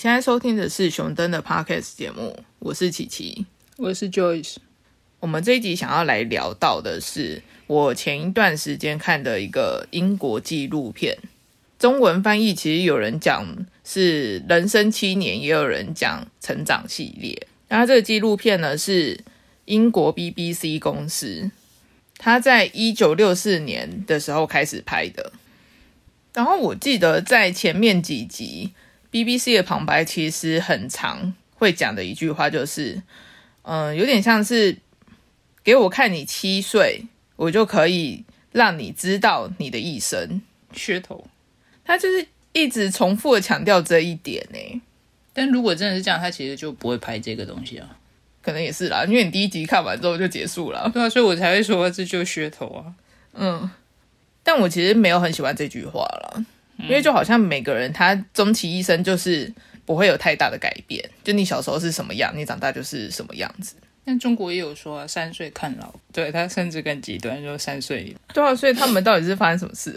现在收听的是熊登的 Podcast 节目，我是琪琪，我是 Joyce。我们这一集想要来聊到的是我前一段时间看的一个英国纪录片，中文翻译其实有人讲是《人生七年》，也有人讲《成长系列》。然后这个纪录片呢是英国 BBC 公司，它在一九六四年的时候开始拍的。然后我记得在前面几集，BBC 的旁白其实很长，会讲的一句话就是，嗯，有点像是。给我看你七岁，我就可以让你知道你的一生。噱头，他就是一直重复的强调这一点呢。但如果真的是这样，他其实就不会拍这个东西啊。可能也是啦，因为你第一集看完之后就结束了。对啊，所以我才会说这就噱头啊。嗯，但我其实没有很喜欢这句话了，因为就好像每个人他终其一生就是不会有太大的改变，就你小时候是什么样，你长大就是什么样子。但中国也有说啊，三岁看老，对他甚至更极端，就三岁。对啊，所以他们到底是发生什么事？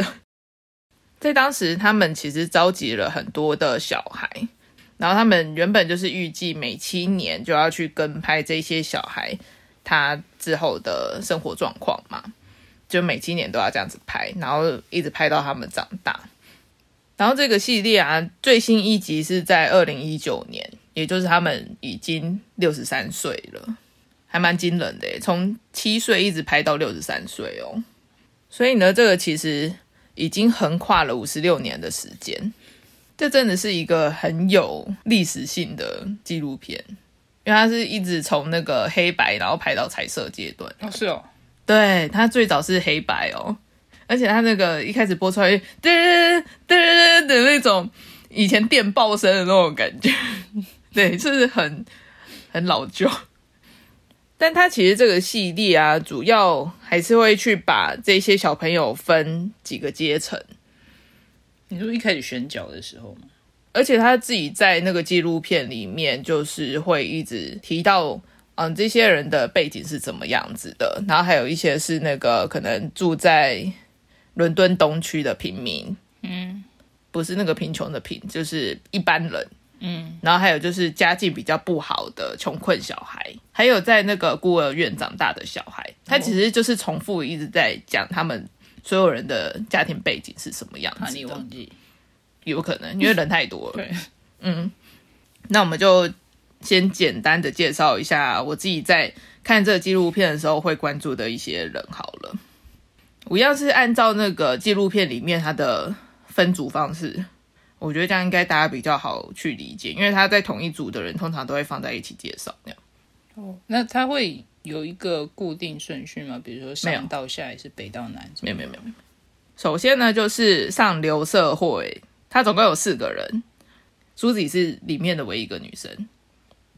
在当时，他们其实召集了很多的小孩，然后他们原本就是预计每七年就要去跟拍这些小孩他之后的生活状况嘛，就每七年都要这样子拍，然后一直拍到他们长大。然后这个系列啊，最新一集是在二零一九年，也就是他们已经六十三岁了。还蛮惊人的，从七岁一直拍到六十三岁哦，所以呢，这个其实已经横跨了五十六年的时间，这真的是一个很有历史性的纪录片，因为它是一直从那个黑白，然后拍到彩色阶段。哦，是哦，对，它最早是黑白哦，而且他那个一开始播出来，噔噔噔的那种以前电报声的那种感觉，对，就是很很老旧。但他其实这个系列啊，主要还是会去把这些小朋友分几个阶层。你说一开始选角的时候吗？而且他自己在那个纪录片里面，就是会一直提到，嗯，这些人的背景是怎么样子的。然后还有一些是那个可能住在伦敦东区的平民，嗯，不是那个贫穷的贫，就是一般人。嗯，然后还有就是家境比较不好的穷困小孩，还有在那个孤儿院长大的小孩，他其实就是重复一直在讲他们所有人的家庭背景是什么样子的。你忘记？有可能，因为人太多了。对，嗯，那我们就先简单的介绍一下我自己在看这个纪录片的时候会关注的一些人好了。我要是按照那个纪录片里面它的分组方式。我觉得这样应该大家比较好去理解，因为他在同一组的人通常都会放在一起介绍那样。哦，那他会有一个固定顺序吗？比如说上到下还是北到南？没有没有没有没有。首先呢，就是上流社会，他总共有四个人，苏子是里面的唯一一个女生。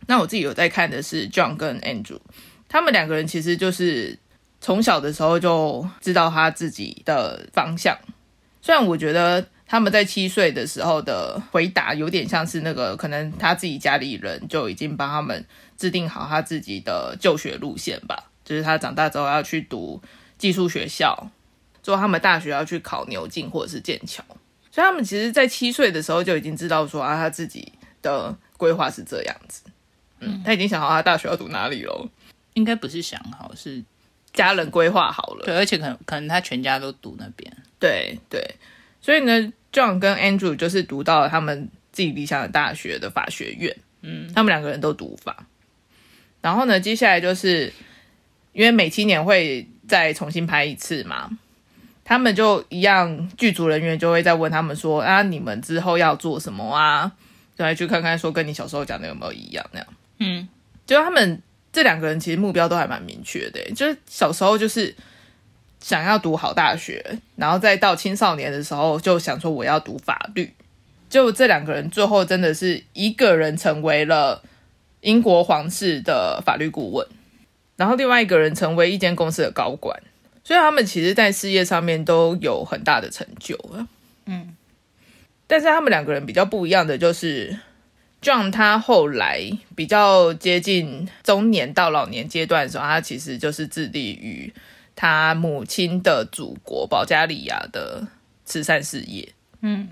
那我自己有在看的是 John 跟 Andrew，他们两个人其实就是从小的时候就知道他自己的方向，虽然我觉得。他们在七岁的时候的回答有点像是那个，可能他自己家里人就已经帮他们制定好他自己的就学路线吧。就是他长大之后要去读技术学校，之后他们大学要去考牛津或者是剑桥。所以他们其实，在七岁的时候就已经知道说啊，他自己的规划是这样子。嗯，他已经想好他大学要读哪里了。应该不是想好，是家人规划好了。对，而且可能可能他全家都读那边。对对。所以呢，John 跟 Andrew 就是读到了他们自己理想的大学的法学院，嗯，他们两个人都读法。然后呢，接下来就是因为每七年会再重新拍一次嘛，他们就一样，剧组人员就会再问他们说：“啊，你们之后要做什么啊？”来去看看，说跟你小时候讲的有没有一样那样。嗯，就他们这两个人其实目标都还蛮明确的，就是小时候就是。想要读好大学，然后再到青少年的时候就想说我要读法律。就这两个人最后真的是一个人成为了英国皇室的法律顾问，然后另外一个人成为一间公司的高管。所以他们其实，在事业上面都有很大的成就了。嗯，但是他们两个人比较不一样的就是，John 他后来比较接近中年到老年阶段的时候，他其实就是致力于。他母亲的祖国保加利亚的慈善事业，嗯，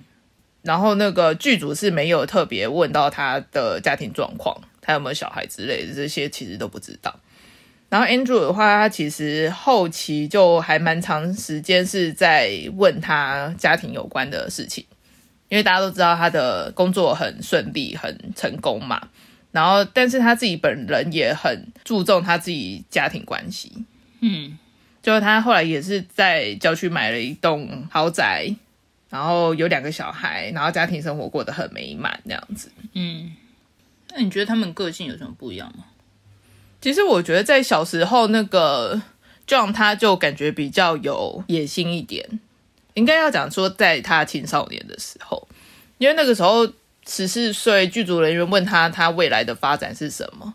然后那个剧组是没有特别问到他的家庭状况，他有没有小孩之类的，这些其实都不知道。然后 Andrew 的话，他其实后期就还蛮长时间是在问他家庭有关的事情，因为大家都知道他的工作很顺利、很成功嘛。然后，但是他自己本人也很注重他自己家庭关系。嗯，就他后来也是在郊区买了一栋豪宅，然后有两个小孩，然后家庭生活过得很美满那样子。嗯，那你觉得他们个性有什么不一样吗？其实我觉得在小时候，那个 John 他就感觉比较有野心一点，应该要讲说在他青少年的时候，因为那个时候十四岁，剧组人员问他他未来的发展是什么，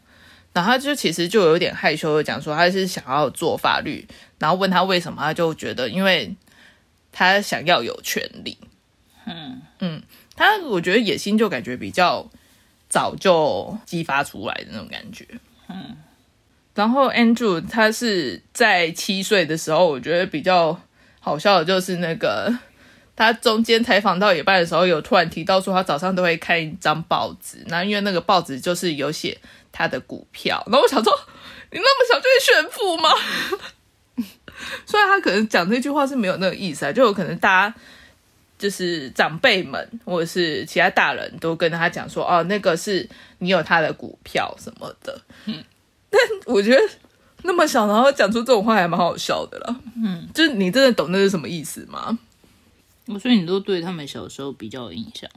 然后他就其实就有点害羞的讲说他是想要做法律，然后问他为什么，他就觉得因为他想要有权利。嗯嗯，他我觉得野心就感觉比较早就激发出来的那种感觉。嗯。然后 Andrew 他是在七岁的时候，我觉得比较好笑的就是那个 他中间采访到一半的时候，有突然提到说他早上都会看一张报纸，那因为那个报纸就是有写他的股票。然后我想说，你那么小就会炫富吗？虽然他可能讲这句话是没有那个意思啊，就有可能大家就是长辈们或者是其他大人都跟他讲说，哦，那个是你有他的股票什么的，嗯。但我觉得那么小，然后讲出这种话还蛮好笑的啦。嗯，就是你真的懂那是什么意思吗？我所以你都对他们小时候比较有印象，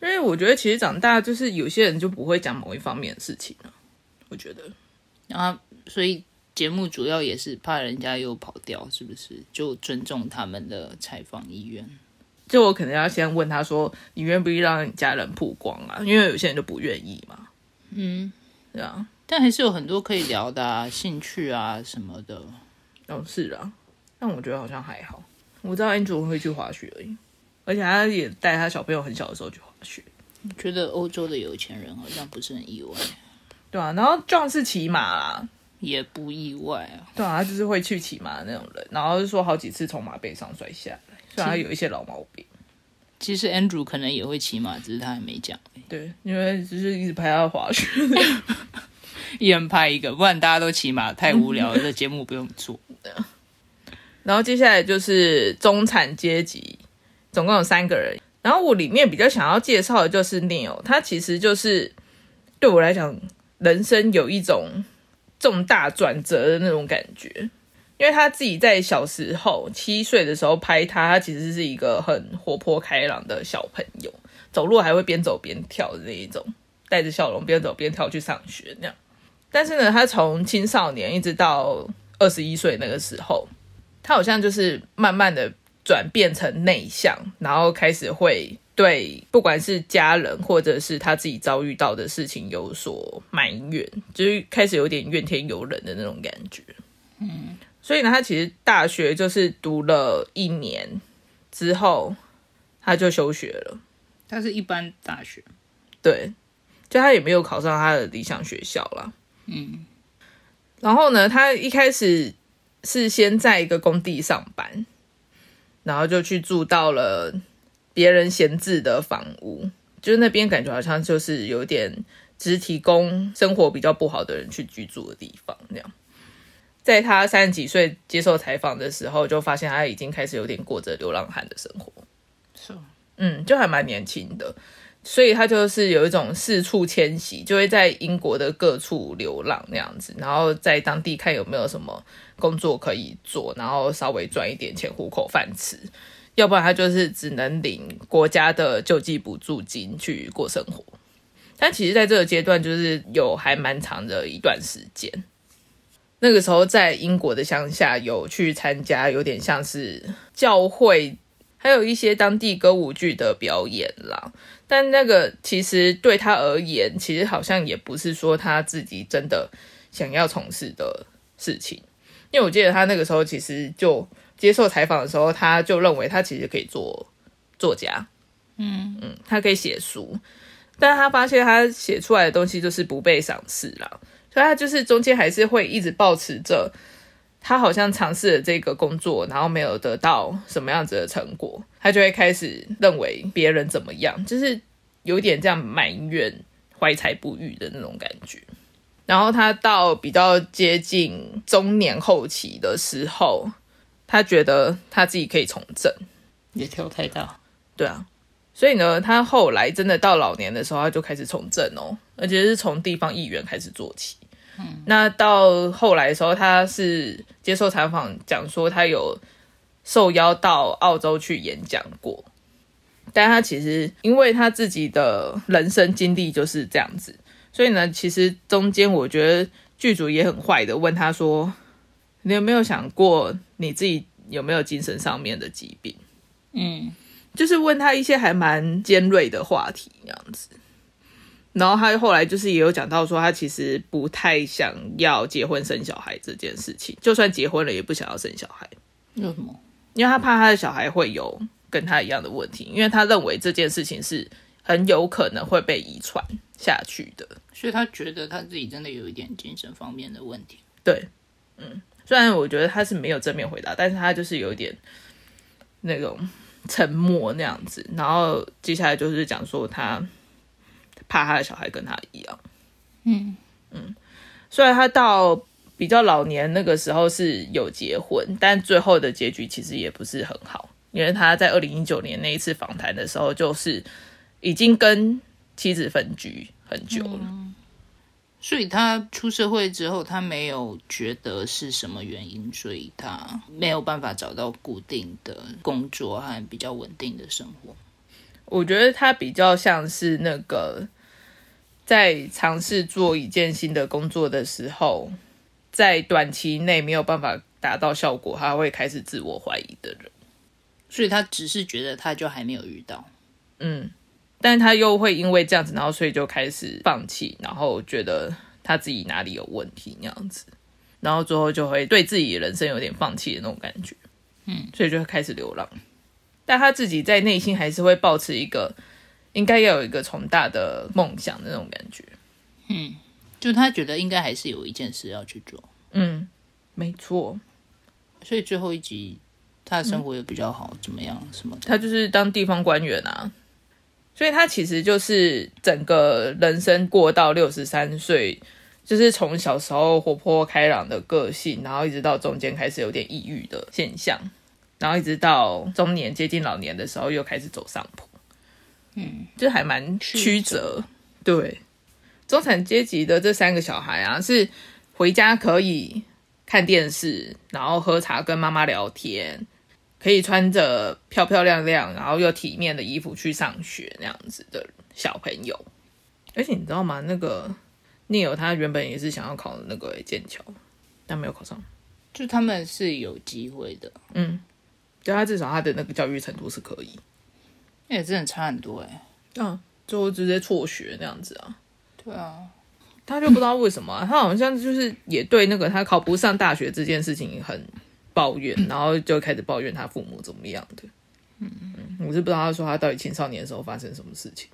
因为我觉得其实长大就是有些人就不会讲某一方面的事情了。我觉得，然后所以节目主要也是怕人家又跑掉，是不是？就尊重他们的采访意愿。就我可能要先问他说：“你愿不愿意让你家人曝光啊？”因为有些人就不愿意嘛。嗯，对啊。但还是有很多可以聊的啊，兴趣啊什么的。哦，是啊，但我觉得好像还好。我知道 Andrew 会去滑雪而已，而且他也带他小朋友很小的时候去滑雪。觉得欧洲的有钱人好像不是很意外，对啊。然后 John 是骑马啦，也不意外啊。对啊，他就是会去骑马的那种人。然后就说好几次从马背上摔下来，虽然他有一些老毛病。其实 Andrew 可能也会骑马，只是他还没讲。对，因为就是一直拍他滑雪。一人拍一个，不然大家都骑马太无聊了。这节目不用做。然后接下来就是中产阶级，总共有三个人。然后我里面比较想要介绍的就是 Neil，他其实就是对我来讲，人生有一种重大转折的那种感觉。因为他自己在小时候七岁的时候拍他，他其实是一个很活泼开朗的小朋友，走路还会边走边跳的那一种，带着笑容边走边跳去上学那样。但是呢，他从青少年一直到二十一岁那个时候，他好像就是慢慢的转变成内向，然后开始会对不管是家人或者是他自己遭遇到的事情有所埋怨，就是开始有点怨天尤人的那种感觉。嗯，所以呢，他其实大学就是读了一年之后，他就休学了。他是一般大学，对，就他也没有考上他的理想学校了。嗯，然后呢，他一开始是先在一个工地上班，然后就去住到了别人闲置的房屋，就是那边感觉好像就是有点只提供生活比较不好的人去居住的地方那样。在他三十几岁接受采访的时候，就发现他已经开始有点过着流浪汉的生活，是，嗯，就还蛮年轻的。所以他就是有一种四处迁徙，就会在英国的各处流浪那样子，然后在当地看有没有什么工作可以做，然后稍微赚一点钱糊口饭吃，要不然他就是只能领国家的救济补助金去过生活。但其实在这个阶段，就是有还蛮长的一段时间，那个时候在英国的乡下有去参加，有点像是教会，还有一些当地歌舞剧的表演啦。但那个其实对他而言，其实好像也不是说他自己真的想要从事的事情。因为我记得他那个时候其实就接受采访的时候，他就认为他其实可以做作家，嗯。嗯，他可以写书，但是他发现他写出来的东西就是不被赏识了，所以他就是中间还是会一直保持着他好像尝试了这个工作，然后没有得到什么样子的成果，他就会开始认为别人怎么样，就是有点这样埋怨、怀才不遇的那种感觉。然后他到比较接近中年后期的时候，他觉得他自己可以从政，也跳太大。对啊，所以呢，他后来真的到老年的时候，他就开始从政哦，而且是从地方议员开始做起。嗯，那到后来的时候，他是接受采访讲说，他有受邀到澳洲去演讲过，但他其实因为他自己的人生经历就是这样子。所以呢，其实中间我觉得剧组也很坏的，问他说：“你有没有想过你自己有没有精神上面的疾病？”嗯，就是问他一些还蛮尖锐的话题这样子。然后他后来就是也有讲到说，他其实不太想要结婚生小孩这件事情，就算结婚了也不想要生小孩。为什么？因为他怕他的小孩会有跟他一样的问题，因为他认为这件事情是很有可能会被遗传下去的。所以他觉得他自己真的有一点精神方面的问题。对，嗯，虽然我觉得他是没有正面回答，但是他就是有一点那种沉默那样子。然后接下来就是讲说他怕他的小孩跟他一样。嗯嗯，虽然他到比较老年那个时候是有结婚，但最后的结局其实也不是很好，因为他在二零一九年那一次访谈的时候，就是已经跟妻子分居。很久了，所以他出社会之后，他没有觉得是什么原因，所以他没有办法找到固定的工作和比较稳定的生活。我觉得他比较像是那个在尝试做一件新的工作的时候，在短期内没有办法达到效果，他会开始自我怀疑的人。所以他只是觉得他就还没有遇到，嗯。但他又会因为这样子，然后所以就开始放弃，然后觉得他自己哪里有问题那样子，然后最后就会对自己的人生有点放弃的那种感觉，嗯，所以就会开始流浪。但他自己在内心还是会保持一个应该要有一个重大的梦想的那种感觉，嗯，就他觉得应该还是有一件事要去做，嗯，没错。所以最后一集他的生活也比较好，怎么样？什么？他就是当地方官员啊。所以他其实就是整个人生过到六十三岁，就是从小时候活泼开朗的个性，然后一直到中间开始有点抑郁的现象，然后一直到中年接近老年的时候又开始走上坡，嗯，就还蛮曲折。对，中产阶级的这三个小孩啊，是回家可以看电视，然后喝茶跟妈妈聊天。可以穿着漂漂亮亮，然后又体面的衣服去上学那样子的小朋友，而且你知道吗？那个 Neil 他原本也是想要考那个剑桥，但没有考上。就他们是有机会的，嗯，就他至少他的那个教育程度是可以，那也真的差很多哎。嗯，最后直接辍学那样子啊？对啊，他就不知道为什么，他好像就是也对那个他考不上大学这件事情很。抱怨，然后就开始抱怨他父母怎么样的。嗯嗯，我是不知道他说他到底青少年的时候发生什么事情。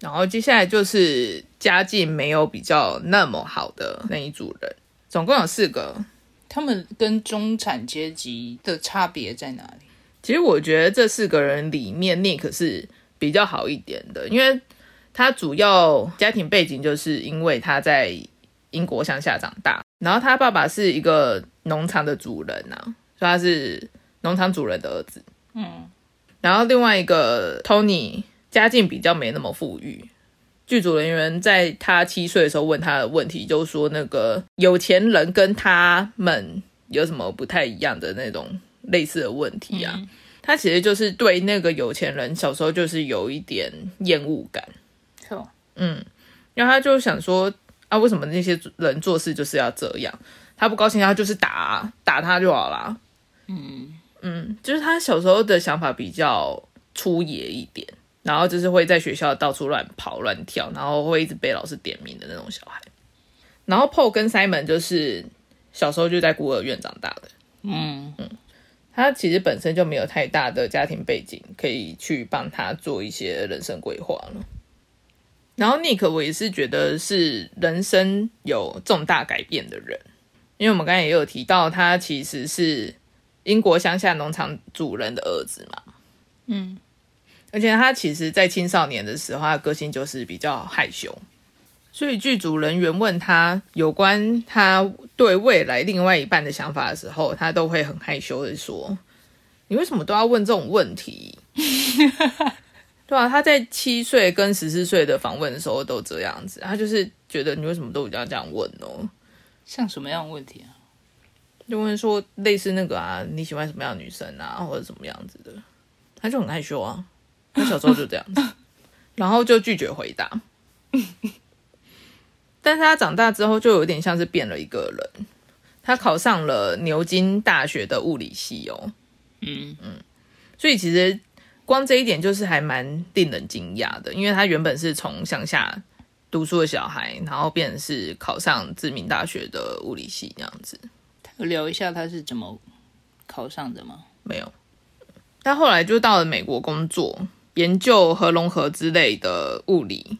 然后接下来就是家境没有比较那么好的那一组人，总共有四个。他们跟中产阶级的差别在哪里？其实我觉得这四个人里面，Nick 是比较好一点的，因为他主要家庭背景就是因为他在英国乡下长大，然后他爸爸是一个农场的主人呐。他是农场主人的儿子，嗯，然后另外一个 Tony 家境比较没那么富裕。剧组人员在他七岁的时候问他的问题，就说那个有钱人跟他们有什么不太一样的那种类似的问题啊？他其实就是对那个有钱人小时候就是有一点厌恶感，错，嗯，然后他就想说啊，为什么那些人做事就是要这样？他不高兴，他就是打打他就好啦。嗯嗯，就是他小时候的想法比较粗野一点，然后就是会在学校到处乱跑乱跳，然后会一直被老师点名的那种小孩。然后 Paul 跟 Simon 就是小时候就在孤儿院长大的。嗯嗯，他其实本身就没有太大的家庭背景，可以去帮他做一些人生规划了。然后 Nick 我也是觉得是人生有重大改变的人。因为我们刚才也有提到，他其实是英国乡下农场主人的儿子嘛。嗯，而且他其实，在青少年的时候，他的个性就是比较害羞。所以剧组人员问他有关他对未来另外一半的想法的时候，他都会很害羞的说：“你为什么都要问这种问题？” 对啊，他在七岁跟十四岁的访问的时候都这样子，他就是觉得你为什么都要这样问哦？像什么样的问题啊？就问说类似那个啊，你喜欢什么样的女生啊，或者什么样子的，他就很害羞啊。他小时候就这样子，然后就拒绝回答。但是他长大之后就有点像是变了一个人。他考上了牛津大学的物理系哦。嗯嗯，所以其实光这一点就是还蛮令人惊讶的，因为他原本是从乡下读书的小孩，然后变成是考上知名大学的物理系这样子。聊一下他是怎么考上的吗？没有。他后来就到了美国工作，研究核融合之类的物理。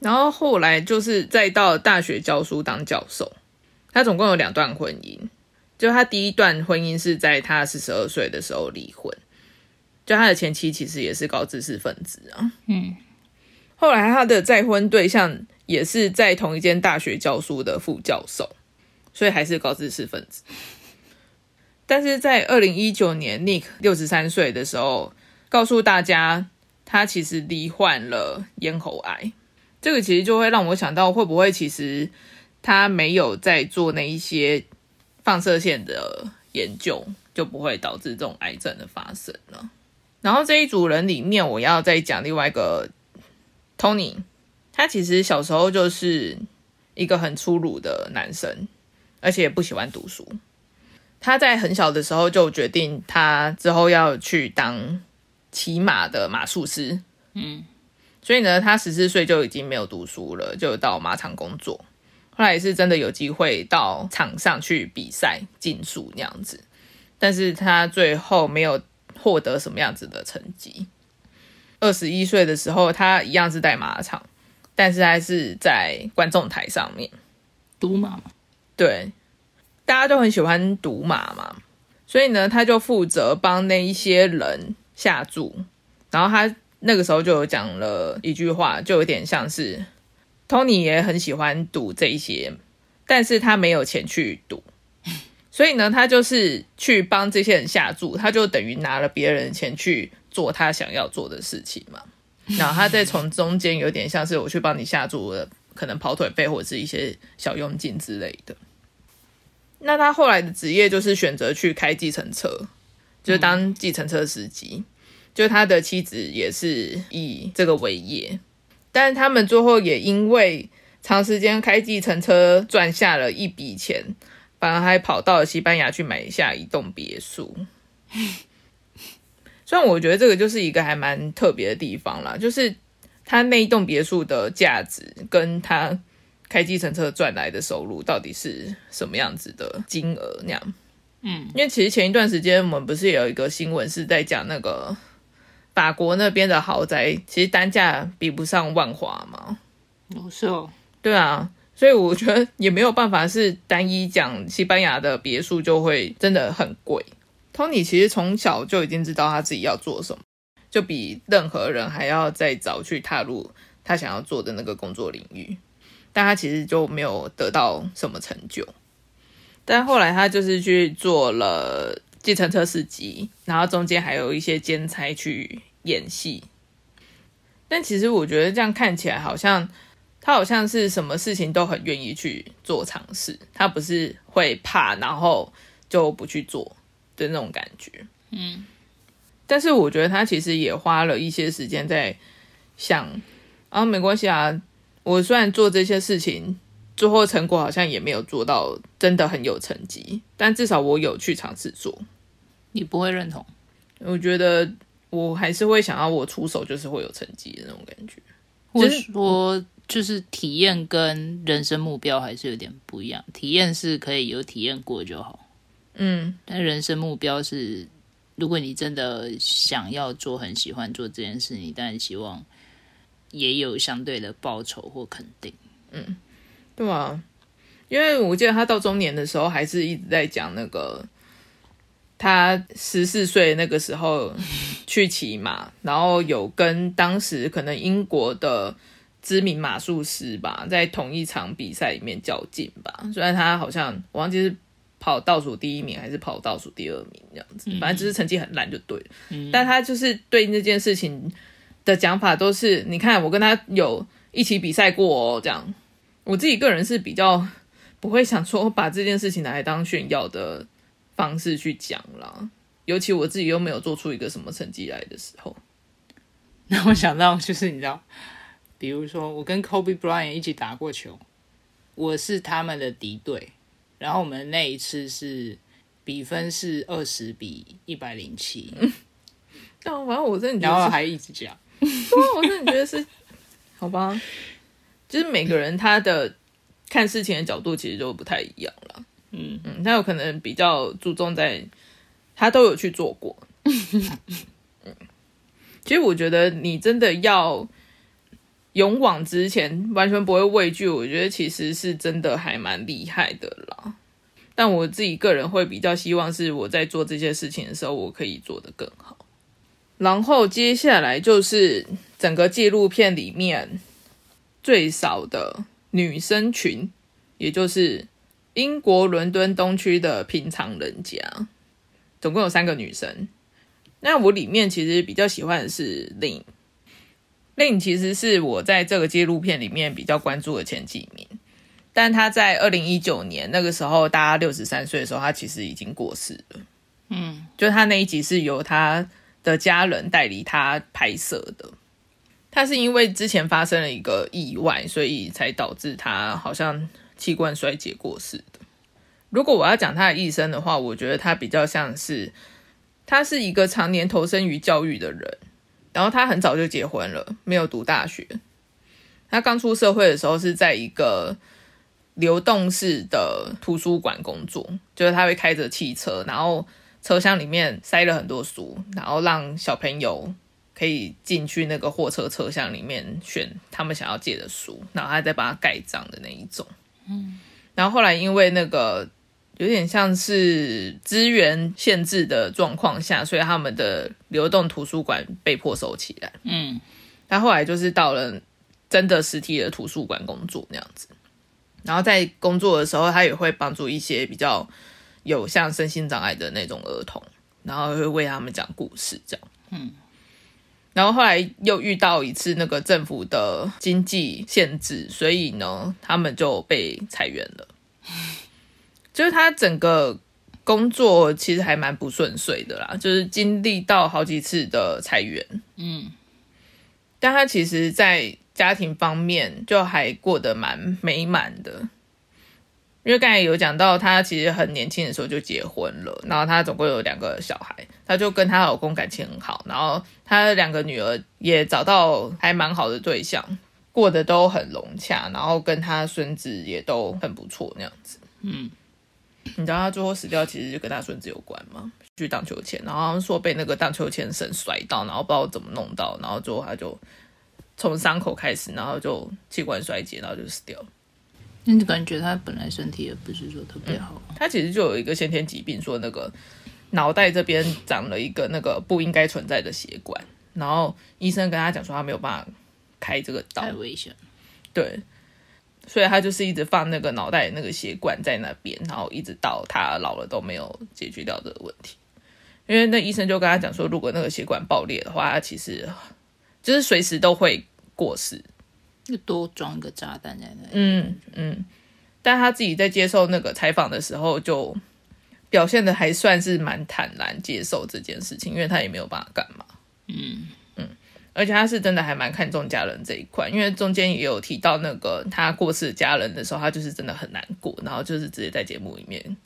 然后后来就是再到大学教书当教授，他总共有两段婚姻。就他第一段婚姻是在他四十二岁的时候离婚，就他的前妻其实也是高知识分子啊。嗯，后来他的再婚对象也是在同一间大学教书的副教授，所以还是高知识分子。但是在二零一九年，Nick 六十三岁的时候，告诉大家他其实罹患了咽喉癌。这个其实就会让我想到，会不会其实他没有在做那一些放射线的研究，就不会导致这种癌症的发生呢？然后这一组人里面，我要再讲另外一个 Tony，他其实小时候就是一个很粗鲁的男生，而且不喜欢读书。他在很小的时候就决定，他之后要去当骑马的马术师。嗯。所以呢，他十四岁就已经没有读书了，就到马场工作。后来也是真的有机会到场上去比赛竞速那样子，但是他最后没有获得什么样子的成绩。二十一岁的时候，他一样是在马场，但是还是在观众台上面赌马嘛。对，大家都很喜欢赌马嘛，所以呢，他就负责帮那一些人下注，然后他。那个时候就有讲了一句话，就有点像是 Tony 也很喜欢赌这一些，但是他没有钱去赌，所以呢，他就是去帮这些人下注，他就等于拿了别人的钱去做他想要做的事情嘛。然后他再从中间有点像是我去帮你下注的，可能跑腿费或者是一些小佣金之类的。那他后来的职业就是选择去开计程车，就是当计程车司机。就他的妻子也是以这个为业，但是他们最后也因为长时间开计程车赚下了一笔钱，反而还跑到了西班牙去买下一栋别墅。虽然我觉得这个就是一个还蛮特别的地方啦，就是他那一栋别墅的价值跟他开计程车赚来的收入到底是什么样子的金额那样。嗯，因为其实前一段时间我们不是有一个新闻是在讲那个。法国那边的豪宅其实单价比不上万华嘛，哦是哦，对啊，所以我觉得也没有办法是单一讲西班牙的别墅就会真的很贵。Tony 其实从小就已经知道他自己要做什么，就比任何人还要再早去踏入他想要做的那个工作领域，但他其实就没有得到什么成就。但后来他就是去做了。计程车司机，然后中间还有一些兼差去演戏，但其实我觉得这样看起来好像他好像是什么事情都很愿意去做尝试，他不是会怕然后就不去做的那种感觉。嗯，但是我觉得他其实也花了一些时间在想啊，没关系啊，我虽然做这些事情。最后成果好像也没有做到真的很有成绩，但至少我有去尝试做。你不会认同？我觉得我还是会想要我出手就是会有成绩的那种感觉。或者说，就是体验跟人生目标还是有点不一样。体验是可以有体验过就好，嗯，但人生目标是，如果你真的想要做，很喜欢做这件事，你当然希望也有相对的报酬或肯定，嗯。对啊，因为我记得他到中年的时候，还是一直在讲那个他十四岁那个时候去骑马，然后有跟当时可能英国的知名马术师吧，在同一场比赛里面较劲吧。虽然他好像我忘记是跑倒数第一名还是跑倒数第二名这样子，反正就是成绩很烂就对了。但他就是对那件事情的讲法都是，你看我跟他有一起比赛过哦，这样。我自己个人是比较不会想说把这件事情拿来当炫耀的方式去讲啦，尤其我自己又没有做出一个什么成绩来的时候。那我想到就是你知道，比如说我跟 Kobe Bryant 一起打过球，我是他们的敌对，然后我们那一次是比分是二十比一百零七，但反正我真的觉然后还一直讲，我真的觉得是，好吧，就是每个人他的看事情的角度其实就不太一样了。嗯嗯，他有可能比较注重在他都有去做过。嗯，其实我觉得你真的要勇往直前，完全不会畏惧，我觉得其实是真的还蛮厉害的啦。但我自己个人会比较希望是我在做这些事情的时候，我可以做得更好。然后接下来就是整个纪录片里面最少的女生群，也就是英国伦敦东区的平常人家，总共有三个女生。那我里面其实比较喜欢的是 Lin。Lin 其实是我在这个纪录片里面比较关注的前几名，但她在二零一九年那个时候，大家六十三岁的时候，她其实已经过世了。嗯，就她那一集是由她的家人代理她拍摄的。他是因为之前发生了一个意外，所以才导致他好像器官衰竭过世的。如果我要讲他的一生的话，我觉得他比较像是，他是一个常年投身于教育的人，然后他很早就结婚了，没有读大学。他刚出社会的时候是在一个流动式的图书馆工作，就是他会开着汽车，然后车厢里面塞了很多书，然后让小朋友可以进去那个货车车厢里面选他们想要借的书，然后他再帮他盖章的那一种。嗯，然后后来因为那个有点像是资源限制的状况下，所以他们的流动图书馆被迫收起来。嗯，他后来就是到了真的实体的图书馆工作那样子。然后在工作的时候，他也会帮助一些比较有像身心障碍的那种儿童，然后会为他们讲故事这样。嗯。然后后来又遇到一次那个政府的经济限制，所以呢，他们就被裁员了。就是他整个工作其实还蛮不顺遂的啦，就是经历到好几次的裁员。嗯，但他其实，在家庭方面就还过得蛮美满的。因为刚才有讲到，他其实很年轻的时候就结婚了，然后他总共有两个小孩，她就跟她老公感情很好，然后她两个女儿也找到还蛮好的对象，过得都很融洽，然后跟她孙子也都很不错那样子。嗯，你知道她最后死掉，其实就跟她孙子有关吗？去荡秋千，然后好像说被那个荡秋千绳甩到，然后不知道怎么弄到，然后最后她就从伤口开始，然后就器官衰竭，然后就死掉了。那你感觉他本来身体也不是说特别好，他其实就有一个先天疾病，说那个脑袋这边长了一个那个不应该存在的血管，然后医生跟他讲说他没有办法开这个刀太，危险了。对，所以他就是一直放那个脑袋那个血管在那边，然后一直到他老了都没有解决掉这个问题。因为那医生就跟他讲说，如果那个血管爆裂的话，他其实就是随时都会过世。就多装一个炸弹在那里。嗯嗯，但他自己在接受那个采访的时候，就表现的还算是蛮坦然接受这件事情，因为他也没有办法干嘛。嗯嗯，而且他是真的还蛮看重家人这一块，因为中间也有提到那个他过世的家人的时候，他就是真的很难过，然后就是直接在节目里面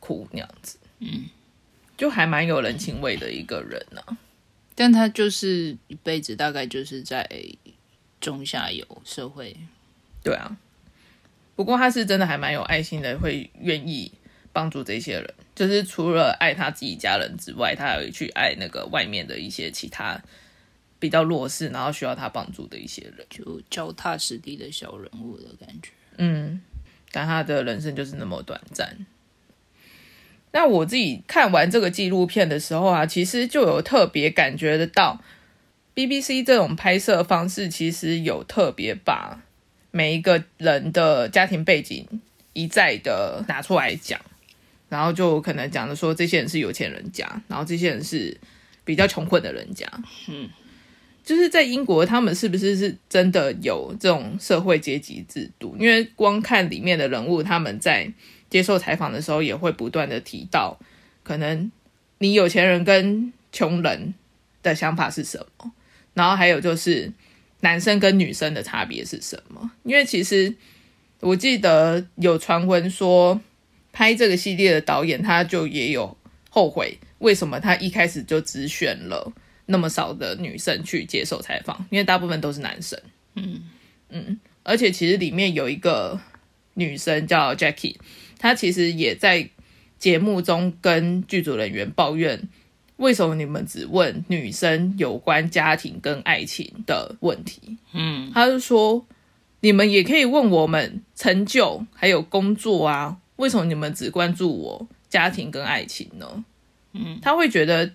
哭那样子。嗯，就还蛮有人情味的一个人呢、但他就是一辈子大概就是在中下游社会。对啊，不过他是真的还蛮有爱心的，会愿意帮助这些人。就是除了爱他自己家人之外，他还会去爱那个外面的一些其他比较弱势，然后需要他帮助的一些人。就脚踏实地的小人物的感觉。嗯，但他的人生就是那么短暂。那我自己看完这个纪录片的时候啊，其实就有特别感觉得到，BBC 这种拍摄方式其实有特别把每一个人的家庭背景一再的拿出来讲，然后就可能讲的说这些人是有钱人家，然后这些人是比较穷困的人家，嗯，就是在英国，他们是不是是真的有这种社会阶级制度？因为光看里面的人物，他们在。接受采访的时候，也会不断的提到，可能你有钱人跟穷人的想法是什么，然后还有就是男生跟女生的差别是什么？因为其实我记得有传闻说，拍这个系列的导演他就也有后悔，为什么他一开始就只选了那么少的女生去接受采访，因为大部分都是男生。嗯嗯，而且其实里面有一个女生叫 Jackie。她其实也在节目中跟剧组人员抱怨，为什么你们只问女生有关家庭跟爱情的问题？嗯，她就说你们也可以问我们成就还有工作啊，为什么你们只关注我家庭跟爱情呢？嗯，他会觉得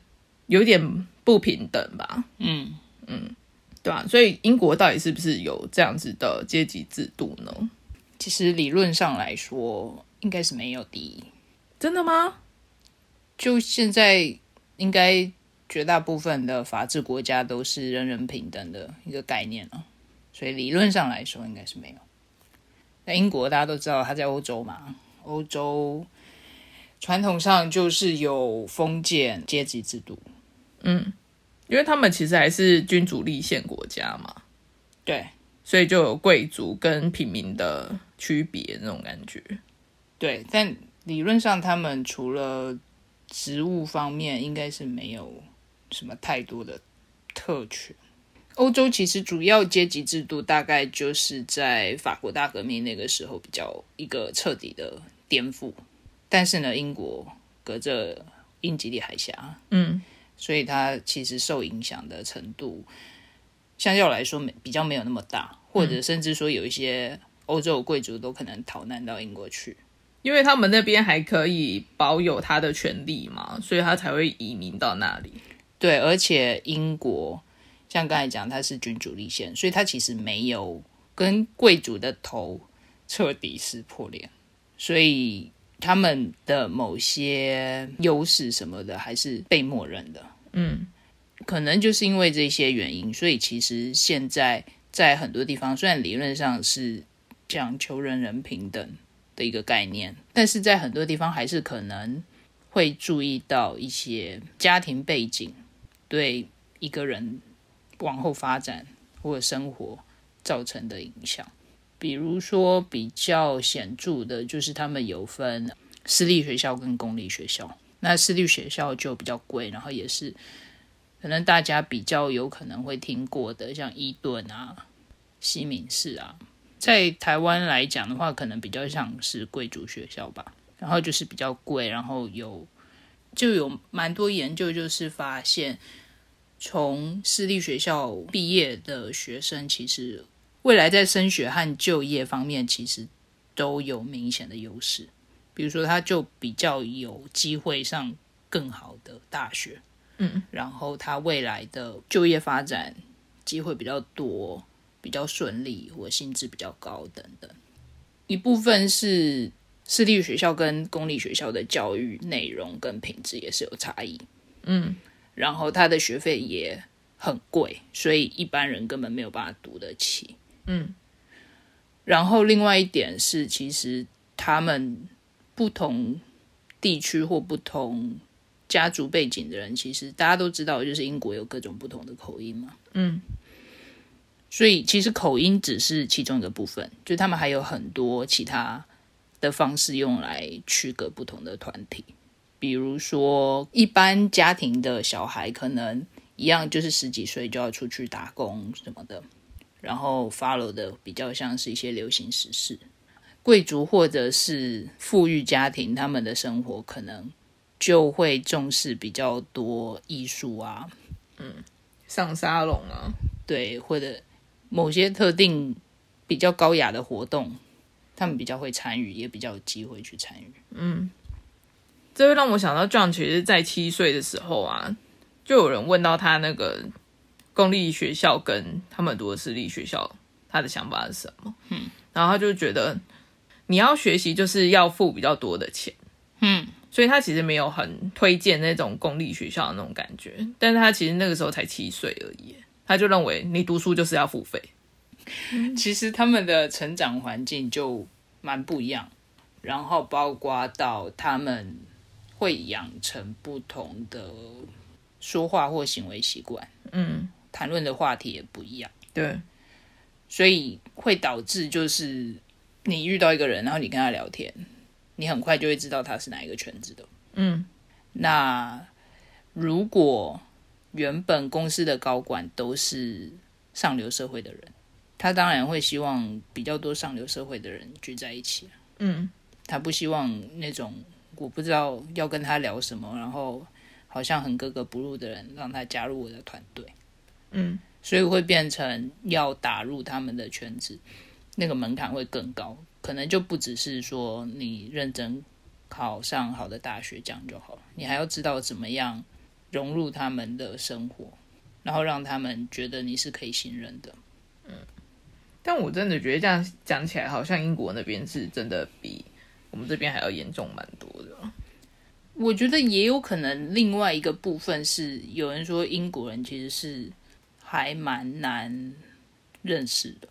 有点不平等吧？嗯嗯，对吧？所以英国到底是不是有这样子的阶级制度呢？其实理论上来说。应该是没有第一，真的吗？就现在，应该绝大部分的法治国家都是人人平等的一个概念了，所以理论上来说应该是没有。在英国大家都知道，它在欧洲嘛，欧洲传统上就是有封建阶级制度，嗯，因为他们其实还是君主立宪国家嘛，对，所以就有贵族跟平民的区别那种感觉。对，但理论上他们除了职务方面，应该是没有什么太多的特权。欧洲其实主要阶级制度大概就是在法国大革命那个时候比较一个彻底的颠覆，但是呢，英国隔着英吉利海峡，嗯，所以它其实受影响的程度相较来说没比较没有那么大，或者甚至说有一些欧洲贵族都可能逃难到英国去。因为他们那边还可以保有他的权利嘛，所以他才会移民到那里。对，而且英国像刚才讲，他是君主立宪，所以他其实没有跟贵族的头彻底撕破脸，所以他们的某些优势什么的还是被默认的。嗯，可能就是因为这些原因，所以其实现在在很多地方，虽然理论上是讲求人人平等。的一个概念，但是在很多地方还是可能会注意到一些家庭背景对一个人往后发展或者生活造成的影响。比如说比较显著的，就是他们有分私立学校跟公立学校。那私立学校就比较贵，然后也是可能大家比较有可能会听过的，像伊顿啊、西敏寺啊。在台湾来讲的话，可能比较像是贵族学校吧，然后就是比较贵，然后有就有蛮多研究，就是发现从私立学校毕业的学生，其实未来在升学和就业方面，其实都有明显的优势。比如说，他就比较有机会上更好的大学，嗯，然后他未来的就业发展机会比较多。比较顺利，或薪资比较高等等，一部分是私立学校跟公立学校的教育内容跟品质也是有差异，嗯，然后他的学费也很贵，所以一般人根本没有办法读得起，嗯，然后另外一点是，其实他们不同地区或不同家族背景的人，其实大家都知道，就是英国有各种不同的口音嘛，嗯。所以其实口音只是其中一个部分，就他们还有很多其他的方式用来区隔不同的团体。比如说，一般家庭的小孩可能一样，就是十几岁就要出去打工什么的，然后 follow 的比较像是一些流行时事。贵族或者是富裕家庭，他们的生活可能就会重视比较多艺术啊，嗯，上沙龙啊，对，或者。某些特定比较高雅的活动，他们比较会参与，也比较有机会去参与。嗯，这会让我想到，John 其实，在七岁的时候啊，就有人问到他那个公立学校跟他们读的私立学校，他的想法是什么？嗯，然后他就觉得你要学习就是要付比较多的钱，嗯，所以他其实没有很推荐那种公立学校的那种感觉，但是他其实那个时候才七岁而已，他就认为你读书就是要付费。其实他们的成长环境就蛮不一样，然后包括到他们会养成不同的说话或行为习惯，嗯，谈论的话题也不一样，对，所以会导致就是你遇到一个人，然后你跟他聊天，你很快就会知道他是哪一个圈子的，嗯，那如果原本公司的高管都是上流社会的人。他当然会希望比较多上流社会的人聚在一起，嗯，他不希望那种我不知道要跟他聊什么，然后好像很格格不入的人让他加入我的团队，嗯，所以会变成要打入他们的圈子，那个门槛会更高，可能就不只是说你认真考上好的大学这样就好了，你还要知道怎么样融入他们的生活，然后让他们觉得你是可以信任的，嗯。但我真的觉得这样讲起来，好像英国那边是真的比我们这边还要严重蛮多的。我觉得也有可能，另外一个部分是有人说英国人其实是还蛮难认识的，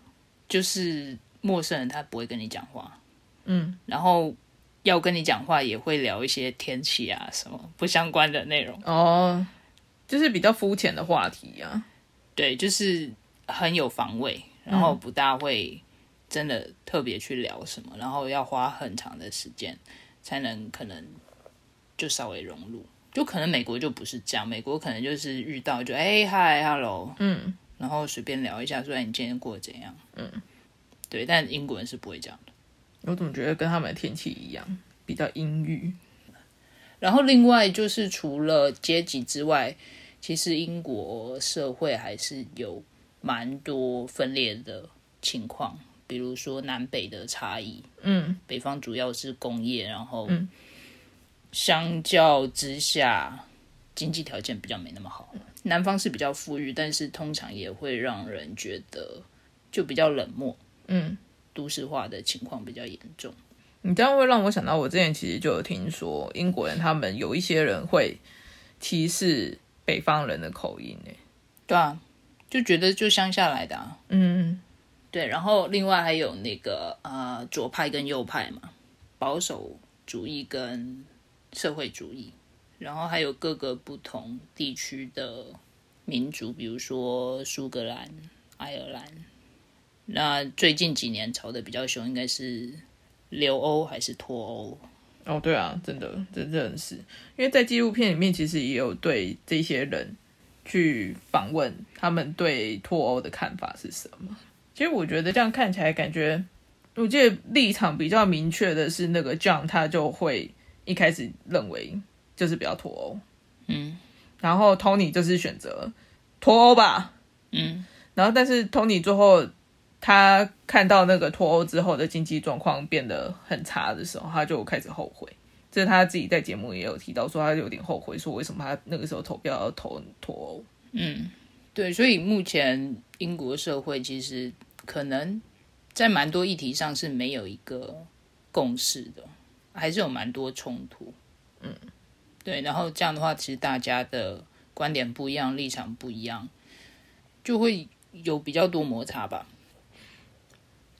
就是陌生人他不会跟你讲话，嗯，然后要跟你讲话也会聊一些天气啊什么不相关的内容哦，就是比较肤浅的话题啊，对，就是很有防卫。然后不大会真的特别去聊什么，然后要花很长的时间才能可能就稍微融入，就可能美国就不是这样，美国可能就是遇到就哎嗨 hello，嗯，然后随便聊一下，说哎你今天过得怎样，嗯，对，但英国人是不会这样的。我怎么觉得跟他们的天气一样，比较阴郁。然后另外就是除了阶级之外，其实英国社会还是有。蛮多分裂的情况，比如说南北的差异。嗯，北方主要是工业，然后相较之下经济条件比较没那么好。南方是比较富裕，但是通常也会让人觉得就比较冷漠。嗯，都市化的情况比较严重。你这样会让我想到，我之前其实就有听说英国人他们有一些人会歧视北方人的口音。诶，对啊。就觉得就乡下来的，啊，嗯，对，然后另外还有那个呃左派跟右派嘛，保守主义跟社会主义，然后还有各个不同地区的民族，比如说苏格兰、爱尔兰。那最近几年吵得比较凶，应该是留欧还是脱欧？哦，对啊，真的，真的是，因为在纪录片里面其实也有对这些人。去访问他们对脱欧的看法是什么？其实我觉得这样看起来，感觉我记得立场比较明确的是那个 John，他就会一开始认为就是不要脱欧，嗯，然后 Tony 就是选择脱欧吧，嗯，然后但是 Tony 最后他看到那个脱欧之后的经济状况变得很差的时候，他就开始后悔。这他自己在节目也有提到，说他有点后悔，说为什么他那个时候投票要投脱欧。嗯，对，所以目前英国社会其实可能在蛮多议题上是没有一个共识的，还是有蛮多冲突。嗯，对，然后这样的话，其实大家的观点不一样，立场不一样，就会有比较多摩擦吧。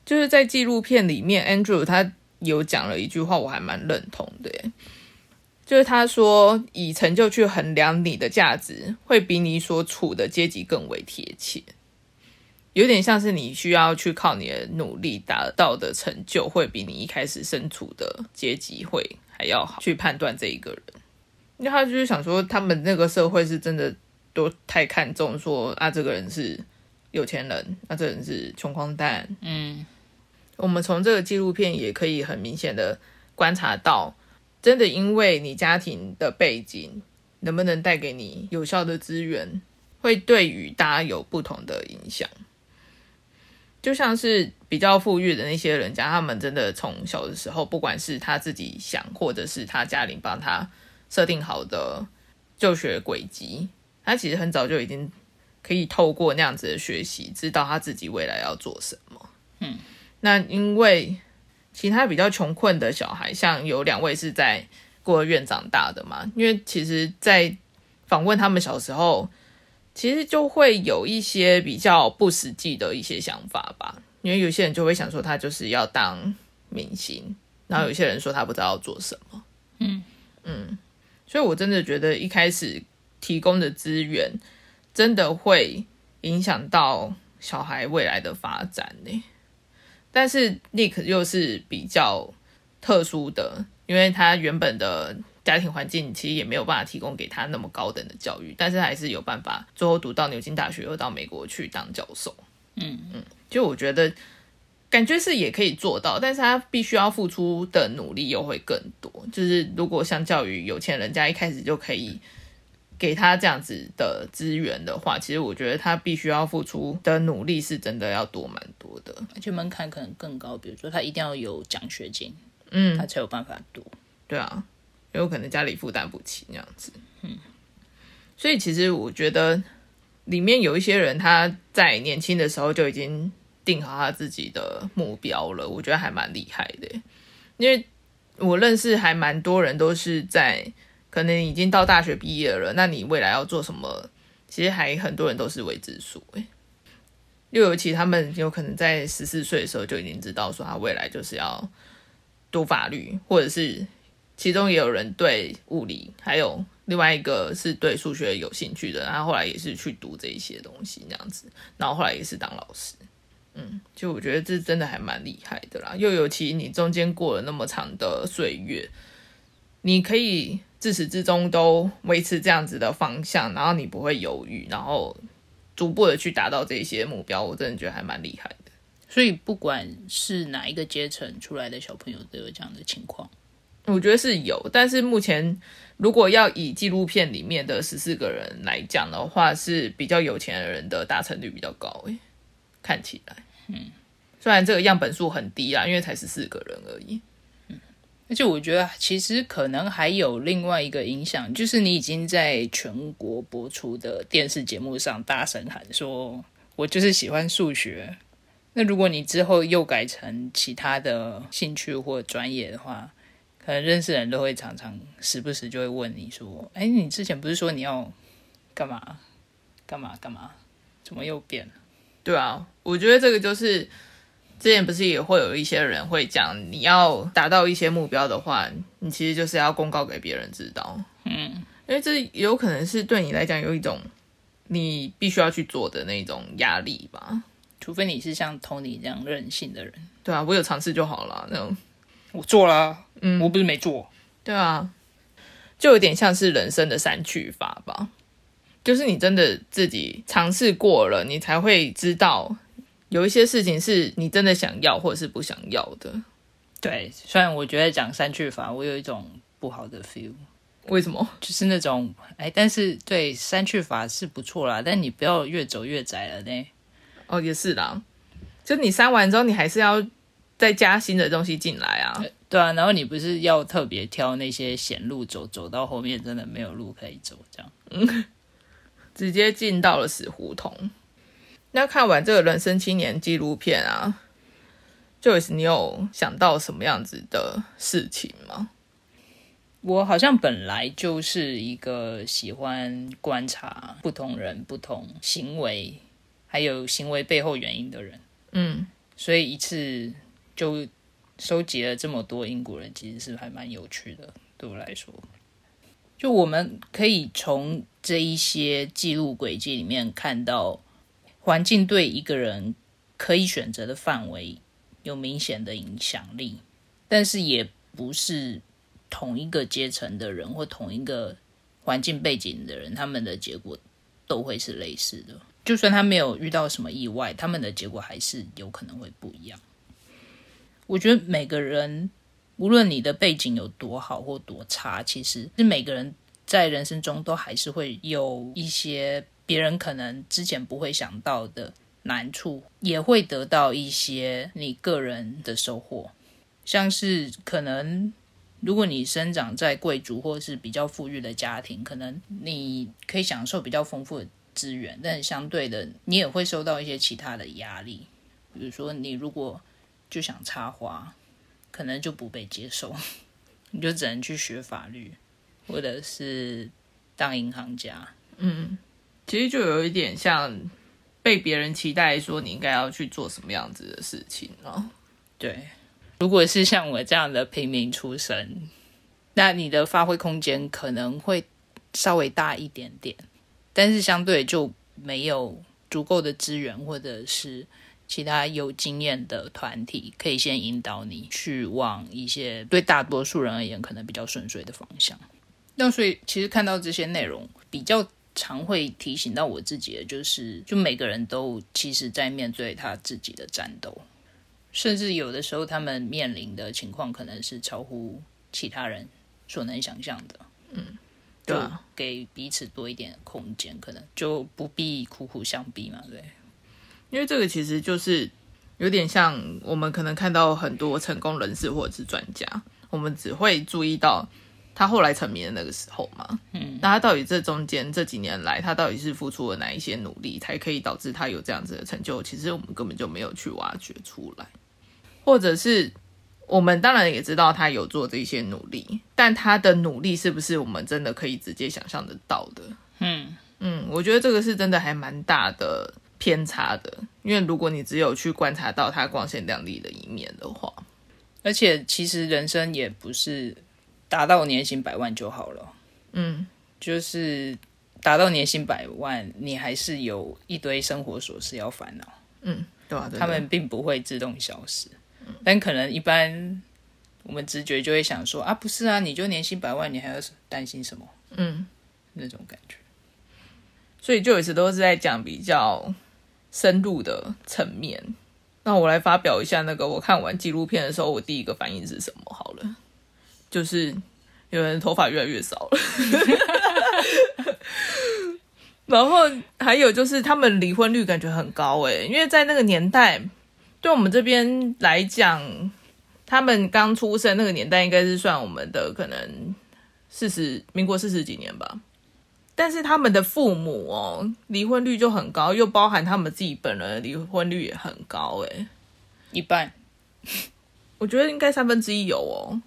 就是在纪录片里面，Andrew 他。有讲了一句话，我还蛮认同的，就是他说以成就去衡量你的价值，会比你所处的阶级更为贴切。有点像是你需要去靠你的努力达到的成就，会比你一开始身处的阶级会还要好去判断这一个人。因为他就是想说，他们那个社会是真的都太看重说啊，这个人是有钱人，那这人是穷光蛋，嗯。我们从这个纪录片也可以很明显的观察到，真的因为你家庭的背景能不能带给你有效的资源，会对于大家有不同的影响。就像是比较富裕的那些人家，他们真的从小的时候，不管是他自己想，或者是他家里帮他设定好的就学轨迹，他其实很早就已经可以透过那样子的学习，知道他自己未来要做什么。嗯，那因为其他比较穷困的小孩，像有两位是在孤儿院长大的嘛，因为其实，在访问他们小时候。其实就会有一些比较不实际的一些想法吧，因为有些人就会想说他就是要当明星，然后有些人说他不知道要做什么，嗯嗯，所以我真的觉得一开始提供的资源真的会影响到小孩未来的发展呢。但是 Nick 又是比较特殊的，因为他原本的。家庭环境其实也没有办法提供给他那么高等的教育，但是还是有办法最后读到牛津大学，又到美国去当教授。嗯嗯，就我觉得感觉是也可以做到，但是他必须要付出的努力又会更多。就是如果相较于有钱人家一开始就可以给他这样子的资源的话，其实我觉得他必须要付出的努力是真的要多蛮多的，而且门槛可能更高。比如说他一定要有奖学金，嗯，他才有办法读。对啊。有可能家里负担不起那样子，嗯，所以其实我觉得里面有一些人他在年轻的时候就已经定好他自己的目标了，我觉得还蛮厉害的。因为我认识还蛮多人都是在可能已经到大学毕业了，那你未来要做什么？其实还很多人都是未知数。诶，又尤其他们有可能在十四岁的时候就已经知道说他未来就是要读法律，或者是。其中也有人对物理，还有另外一个是对数学有兴趣的，然后后来也是去读这一些东西，这样子，然后后来也是当老师，嗯，就我觉得这真的还蛮厉害的啦。又尤其你中间过了那么长的岁月，你可以自始至终都维持这样子的方向，然后你不会犹豫，然后逐步的去达到这些目标，我真的觉得还蛮厉害的。所以不管是哪一个阶层出来的小朋友，都有这样的情况。我觉得是有，但是目前如果要以纪录片里面的十四个人来讲的话，是比较有钱的人的达成率比较高诶，看起来，嗯，虽然这个样本数很低啊，因为才十四个人而已，嗯，而且我觉得其实可能还有另外一个影响，就是你已经在全国播出的电视节目上大声喊说，我就是喜欢数学，那如果你之后又改成其他的兴趣或专业的话。可能认识的人都会常常时不时就会问你说：“哎，你之前不是说你要干嘛干嘛干嘛？怎么又变了？”对啊，我觉得这个就是之前不是也会有一些人会讲，你要达到一些目标的话，你其实就是要公告给别人知道。嗯，因为这有可能是对你来讲有一种你必须要去做的那种压力吧。除非你是像 Tony 这样任性的人。对啊，我有尝试就好了那种。我做了，嗯，我不是没做，对啊，就有点像是人生的三去法吧，就是你真的自己尝试过了，你才会知道有一些事情是你真的想要或者是不想要的。对，虽然我觉得讲三去法，我有一种不好的 feel，为什么？就是那种，哎，但是对三去法是不错啦，但你不要越走越窄了呢。哦，也是啦，就你删完之后，你还是要。再加新的东西进来啊，对啊，然后你不是要特别挑那些险路走，走到后面真的没有路可以走，这样，嗯，直接进到了死胡同。那看完这个人生青年纪录片啊，Joyce，你有想到什么样子的事情吗？我好像本来就是一个喜欢观察不同人、不同行为，还有行为背后原因的人，嗯，所以一次。就收集了这么多英国人，其实是还蛮有趣的。对我来说，就我们可以从这一些记录轨迹里面看到，环境对一个人可以选择的范围有明显的影响力，但是也不是同一个阶层的人或同一个环境背景的人，他们的结果都会是类似的。就算他没有遇到什么意外，他们的结果还是有可能会不一样。我觉得每个人，无论你的背景有多好或多差，其实是每个人在人生中都还是会有一些别人可能之前不会想到的难处，也会得到一些你个人的收获，像是可能如果你生长在贵族或是比较富裕的家庭，可能你可以享受比较丰富的资源，但相对的，你也会受到一些其他的压力，比如说你如果就想插花，可能就不被接受，你就只能去学法律，或者是当银行家。嗯，其实就有一点像被别人期待说你应该要去做什么样子的事情哦。对，如果是像我这样的平民出身，那你的发挥空间可能会稍微大一点点，但是相对就没有足够的资源或者是其他有经验的团体可以先引导你去往一些对大多数人而言可能比较顺遂的方向。那所以其实看到这些内容比较。常会提醒到我自己的，就是就每个人都其实在面对他自己的战斗，甚至有的时候他们面临的情况可能是超乎其他人所能想象的。嗯，对，给彼此多一点空间，可能就不必苦苦相逼嘛。对，因为这个其实就是有点像我们可能看到很多成功人士或者是专家，我们只会注意到。他后来成名的那个时候嘛，嗯，那他到底这中间这几年来，他到底是付出了哪一些努力，才可以导致他有这样子的成就？其实我们根本就没有去挖掘出来，或者是我们当然也知道他有做这些努力，但他的努力是不是我们真的可以直接想象得到的？嗯嗯，我觉得这个是真的还蛮大的偏差的，因为如果你只有去观察到他光鲜亮丽的一面的话，而且其实人生也不是。达到年薪百万就好了。嗯，就是达到年薪百万，你还是有一堆生活琐事要烦恼。嗯，对他们并不会自动消失。但可能一般我们直觉就会想说啊，不是啊，你就年薪百万，你还要担心什么？嗯，那种感觉。所以就一直都是在讲比较深入的层面。那我来发表一下那个我看完纪录片的时候，我第一个反应是什么？好了。就是有人头发越来越少了，然后还有就是他们离婚率感觉很高诶，因为在那个年代，对我们这边来讲，他们刚出生那个年代应该是算我们的可能四十民国四十几年吧，但是他们的父母哦离婚率就很高，又包含他们自己本人离婚率也很高诶，一半，我觉得应该三分之一有哦。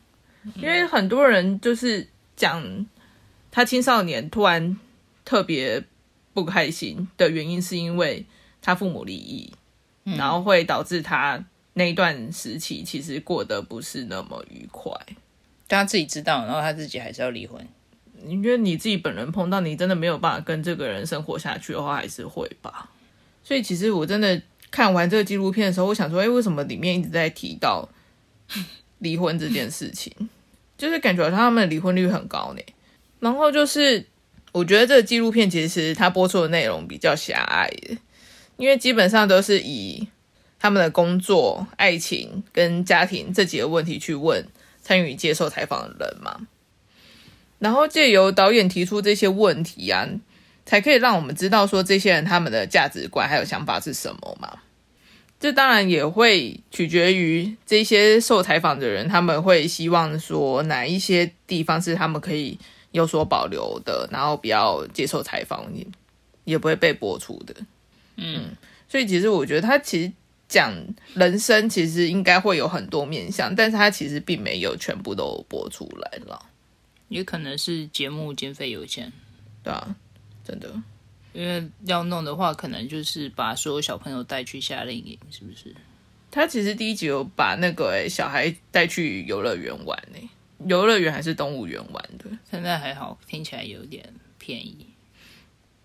因为很多人就是讲他青少年突然特别不开心的原因，是因为他父母离异，然后会导致他那一段时期其实过得不是那么愉快。但他自己知道，然后他自己还是要离婚。你觉你自己本人碰到你真的没有办法跟这个人生活下去的话，还是会吧？所以其实我真的看完这个纪录片的时候，我想说，哎，为什么里面一直在提到？离婚这件事情，就是感觉他们离婚率很高呢。然后就是，我觉得这个纪录片其实它播出的内容比较狭隘的，因为基本上都是以他们的工作、爱情跟家庭这几个问题去问参与接受采访的人嘛。然后借由导演提出这些问题啊，才可以让我们知道说这些人他们的价值观还有想法是什么嘛。这当然也会取决于这些受采访的人，他们会希望说哪一些地方是他们可以有所保留的，然后不要接受采访，也也不会被播出的。嗯，所以其实我觉得他其实讲人生，其实应该会有很多面向，但是他其实并没有全部都播出来了，也可能是节目经费有限，对啊，真的。因为要弄的话，可能就是把所有小朋友带去夏令营，是不是？他其实第一集有把那个小孩带去游乐园玩呢，游乐园还是动物园玩的。现在还好，听起来有点便宜。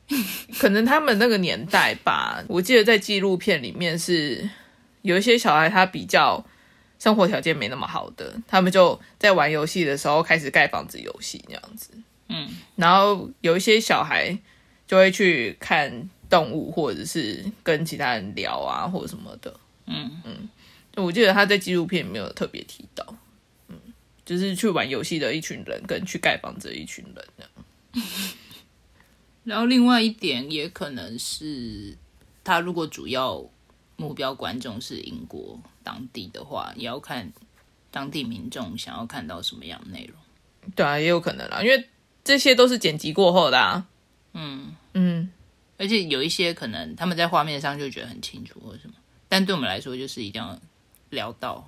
可能他们那个年代吧，我记得在纪录片里面是有一些小孩，他比较生活条件没那么好的，他们就在玩游戏的时候开始盖房子游戏那样子。嗯，然后有一些小孩。就会去看动物，或者是跟其他人聊啊，或者什么的。嗯嗯，我记得他在纪录片没有特别提到。嗯，就是去玩游戏的一群人，跟去盖房子的一群人。然后另外一点也可能是他如果主要目标观众是英国当地的话，也要看当地民众想要看到什么样的内容。对啊，也有可能啦，因为这些都是剪辑过后的啊。嗯嗯，而且有一些可能他们在画面上就觉得很清楚或者什么，但对我们来说就是一定要聊到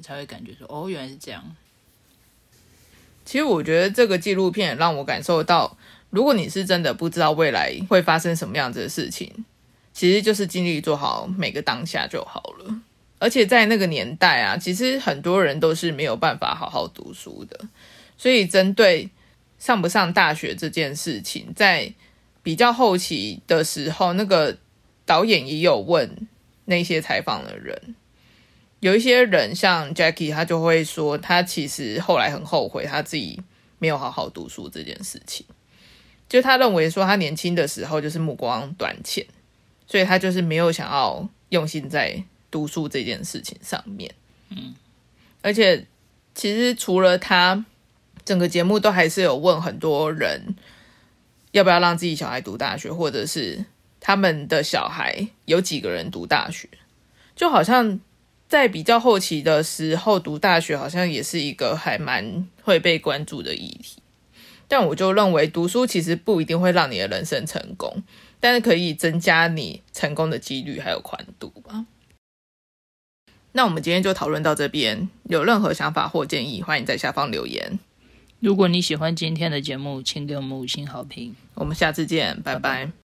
才会感觉说哦，原来是这样。其实我觉得这个纪录片让我感受到，如果你是真的不知道未来会发生什么样子的事情，其实就是尽力做好每个当下就好了。而且在那个年代啊，其实很多人都是没有办法好好读书的，所以针对上不上大学这件事情，在比较后期的时候，那个导演也有问那些采访的人。有一些人像 Jackie，他就会说，他其实后来很后悔他自己没有好好读书这件事情。就他认为说，他年轻的时候就是目光短浅，所以他就是没有想要用心在读书这件事情上面。嗯，而且其实除了他，整个节目都还是有问很多人要不要让自己小孩读大学，或者是他们的小孩有几个人读大学，就好像。在比较后期的时候，读大学好像也是一个还蛮会被关注的议题。但我就认为，读书其实不一定会让你的人生成功，但是可以增加你成功的几率还有宽度吧。那我们今天就讨论到这边，有任何想法或建议，欢迎在下方留言。如果你喜欢今天的节目，请给我们五星好评。我们下次见，拜拜。